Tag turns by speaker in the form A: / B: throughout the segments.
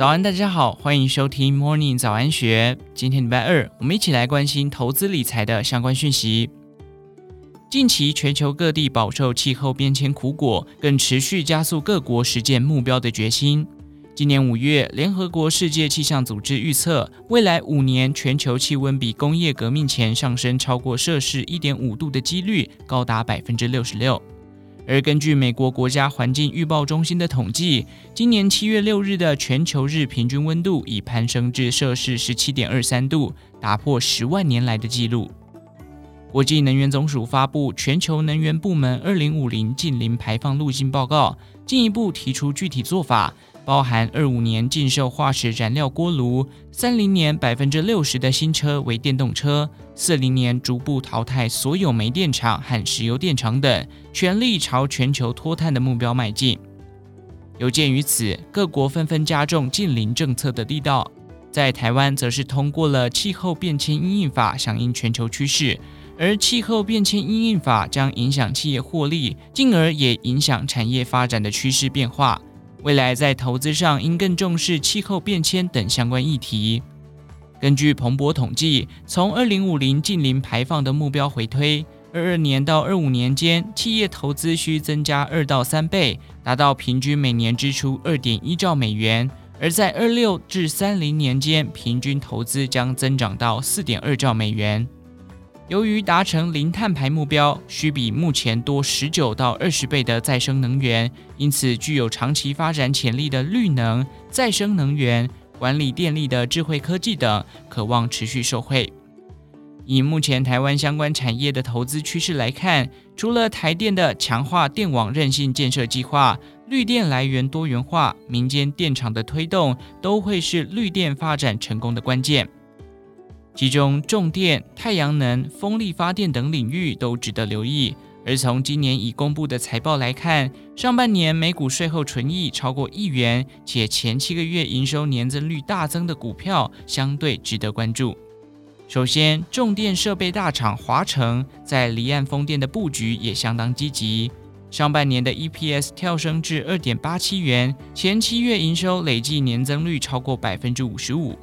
A: 早安，大家好，欢迎收听 Morning 早安学。今天礼拜二，我们一起来关心投资理财的相关讯息。近期全球各地饱受气候变迁苦果，更持续加速各国实践目标的决心。今年五月，联合国世界气象组织预测，未来五年全球气温比工业革命前上升超过摄氏一点五度的几率高达百分之六十六。而根据美国国家环境预报中心的统计，今年七月六日的全球日平均温度已攀升至摄氏十七点二三度，打破十万年来的纪录。国际能源总署发布《全球能源部门二零五零近零排放路径报告》，进一步提出具体做法。包含二五年禁售化石燃料锅炉，三零年百分之六十的新车为电动车，四零年逐步淘汰所有煤电厂和石油电厂等，全力朝全球脱碳的目标迈进。有鉴于此，各国纷纷加重净零政策的力道，在台湾则是通过了气候变迁因应法，响应全球趋势。而气候变迁因应法将影响企业获利，进而也影响产业发展的趋势变化。未来在投资上应更重视气候变迁等相关议题。根据彭博统计，从二零五零近零排放的目标回推，二二年到二五年间，企业投资需增加二到三倍，达到平均每年支出二点一兆美元；而在二六至三零年间，平均投资将增长到四点二兆美元。由于达成零碳排目标需比目前多十九到二十倍的再生能源，因此具有长期发展潜力的绿能、再生能源、管理电力的智慧科技等，可望持续受惠。以目前台湾相关产业的投资趋势来看，除了台电的强化电网韧性建设计划、绿电来源多元化、民间电厂的推动，都会是绿电发展成功的关键。其中，重电、太阳能、风力发电等领域都值得留意。而从今年已公布的财报来看，上半年每股税后纯益超过亿元，且前七个月营收年增率大增的股票，相对值得关注。首先，重电设备大厂华城在离岸风电的布局也相当积极，上半年的 EPS 跳升至二点八七元，前七月营收累计年增率超过百分之五十五。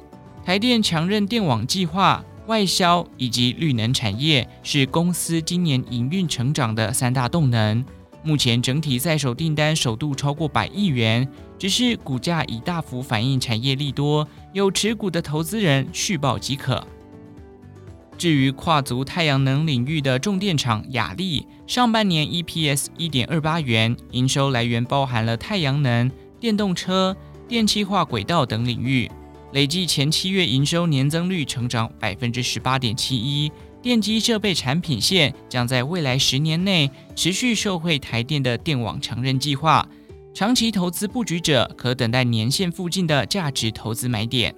A: 台电强韧电网计划、外销以及绿能产业是公司今年营运成长的三大动能。目前整体在手订单首度超过百亿元，只是股价已大幅反映产业利多，有持股的投资人续报即可。至于跨足太阳能领域的重电厂亚力，上半年 EPS 一点二八元，营收来源包含了太阳能、电动车、电气化轨道等领域。累计前七月营收年增率成长百分之十八点七一，电机设备产品线将在未来十年内持续受惠台电的电网强韧计划，长期投资布局者可等待年线附近的价值投资买点。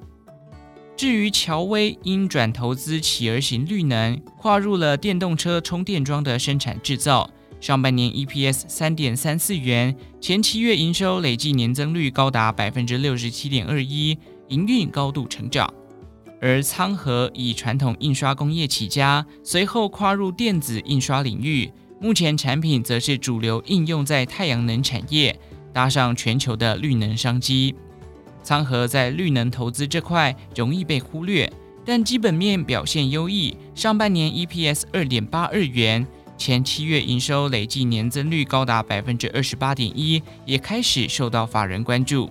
A: 至于乔威因转投资企鹅型绿能，跨入了电动车充电桩的生产制造，上半年 EPS 三点三四元，前七月营收累计年增率高达百分之六十七点二一。营运高度成长，而仓和以传统印刷工业起家，随后跨入电子印刷领域，目前产品则是主流应用在太阳能产业，搭上全球的绿能商机。仓和在绿能投资这块容易被忽略，但基本面表现优异，上半年 EPS 二点八二元，前七月营收累计年增率高达百分之二十八点一，也开始受到法人关注。